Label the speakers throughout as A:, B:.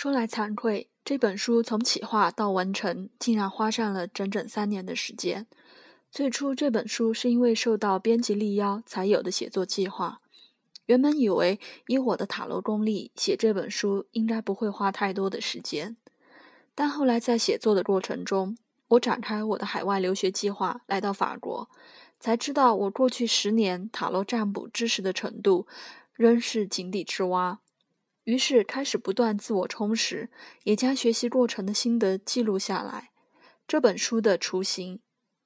A: 说来惭愧，这本书从企划到完成，竟然花上了整整三年的时间。最初，这本书是因为受到编辑力邀才有的写作计划。原本以为以我的塔罗功力，写这本书应该不会花太多的时间。但后来在写作的过程中，我展开我的海外留学计划，来到法国，才知道我过去十年塔罗占卜知识的程度，仍是井底之蛙。于是开始不断自我充实，也将学习过程的心得记录下来。这本书的雏形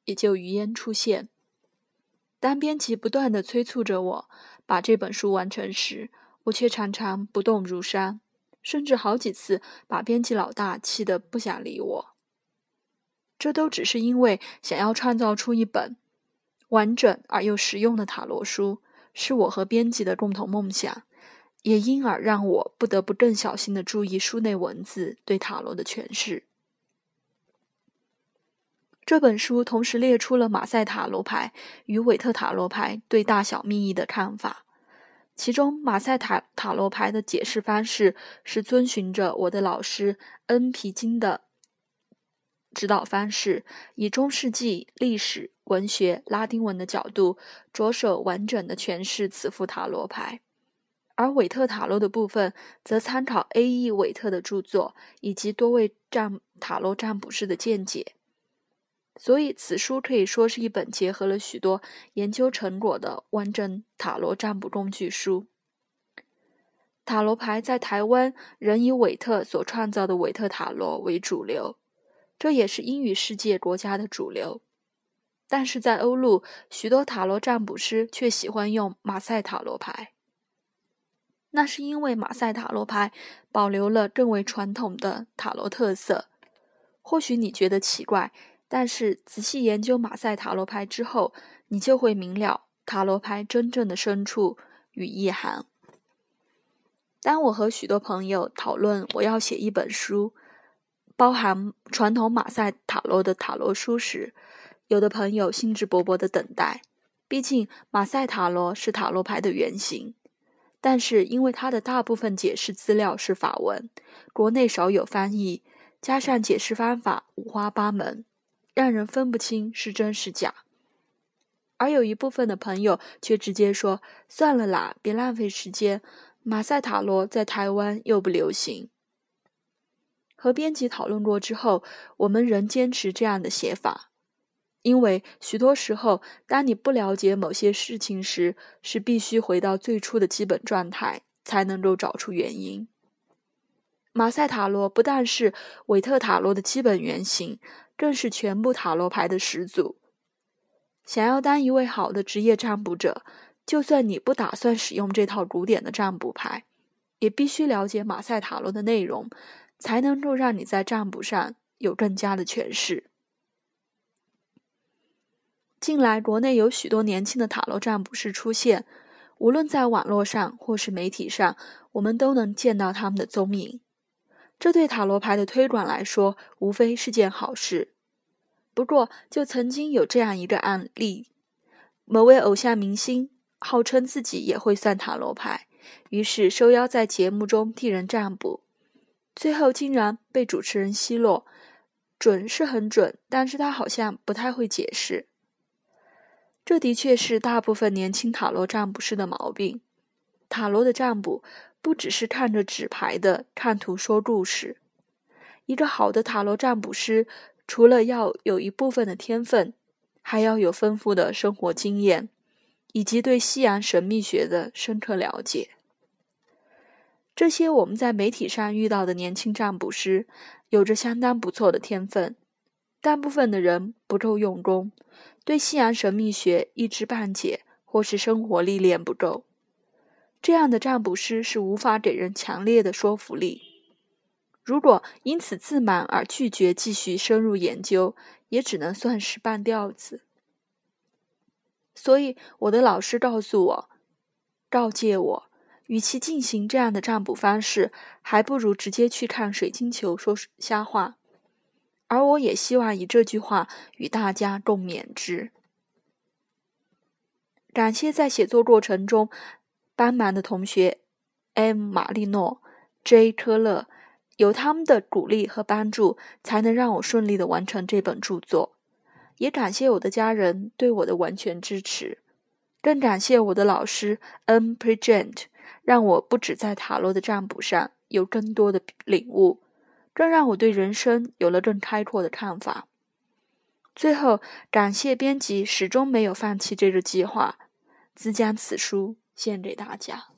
A: 也就于焉出现。当编辑不断的催促着我把这本书完成时，我却常常不动如山，甚至好几次把编辑老大气得不想理我。这都只是因为想要创造出一本完整而又实用的塔罗书，是我和编辑的共同梦想。也因而让我不得不更小心的注意书内文字对塔罗的诠释。这本书同时列出了马赛塔罗牌与韦特塔罗牌对大小命意的看法，其中马赛塔塔罗牌的解释方式是遵循着我的老师恩皮金的指导方式，以中世纪历史、文学、拉丁文的角度，着手完整的诠释此副塔罗牌。而韦特塔罗的部分，则参考 A.E. 韦特的著作以及多位占塔罗占卜师的见解，所以此书可以说是一本结合了许多研究成果的完整塔罗占卜工具书。塔罗牌在台湾仍以韦特所创造的韦特塔罗为主流，这也是英语世界国家的主流。但是在欧陆，许多塔罗占卜师却喜欢用马赛塔罗牌。那是因为马赛塔罗牌保留了更为传统的塔罗特色。或许你觉得奇怪，但是仔细研究马赛塔罗牌之后，你就会明了塔罗牌真正的深处与意涵。当我和许多朋友讨论我要写一本书，包含传统马赛塔罗的塔罗书时，有的朋友兴致勃勃地等待，毕竟马赛塔罗是塔罗牌的原型。但是，因为它的大部分解释资料是法文，国内少有翻译，加上解释方法五花八门，让人分不清是真是假。而有一部分的朋友却直接说：“算了啦，别浪费时间，马赛塔罗在台湾又不流行。”和编辑讨论过之后，我们仍坚持这样的写法。因为许多时候，当你不了解某些事情时，是必须回到最初的基本状态，才能够找出原因。马赛塔罗不但是韦特塔罗的基本原型，更是全部塔罗牌的始祖。想要当一位好的职业占卜者，就算你不打算使用这套古典的占卜牌，也必须了解马赛塔罗的内容，才能够让你在占卜上有更加的诠释。近来，国内有许多年轻的塔罗占卜师出现，无论在网络上或是媒体上，我们都能见到他们的踪影。这对塔罗牌的推广来说，无非是件好事。不过，就曾经有这样一个案例：某位偶像明星号称自己也会算塔罗牌，于是受邀在节目中替人占卜，最后竟然被主持人奚落：“准是很准，但是他好像不太会解释。”这的确是大部分年轻塔罗占卜师的毛病。塔罗的占卜不只是看着纸牌的看图说故事。一个好的塔罗占卜师，除了要有一部分的天分，还要有丰富的生活经验，以及对西洋神秘学的深刻了解。这些我们在媒体上遇到的年轻占卜师，有着相当不错的天分，大部分的人不够用功。对西洋神秘学一知半解，或是生活历练不够，这样的占卜师是无法给人强烈的说服力。如果因此自满而拒绝继续深入研究，也只能算是半吊子。所以，我的老师告诉我，告诫我，与其进行这样的占卜方式，还不如直接去看水晶球说瞎话。而我也希望以这句话与大家共勉之。感谢在写作过程中帮忙的同学：M. 马利诺、J. 科勒、有他们的鼓励和帮助，才能让我顺利的完成这本著作。也感谢我的家人对我的完全支持，更感谢我的老师 N. Pregent，让我不止在塔罗的占卜上有更多的领悟，更让我对人生有了更开阔的看法。最后，感谢编辑始终没有放弃这个计划，自将此书献给大家。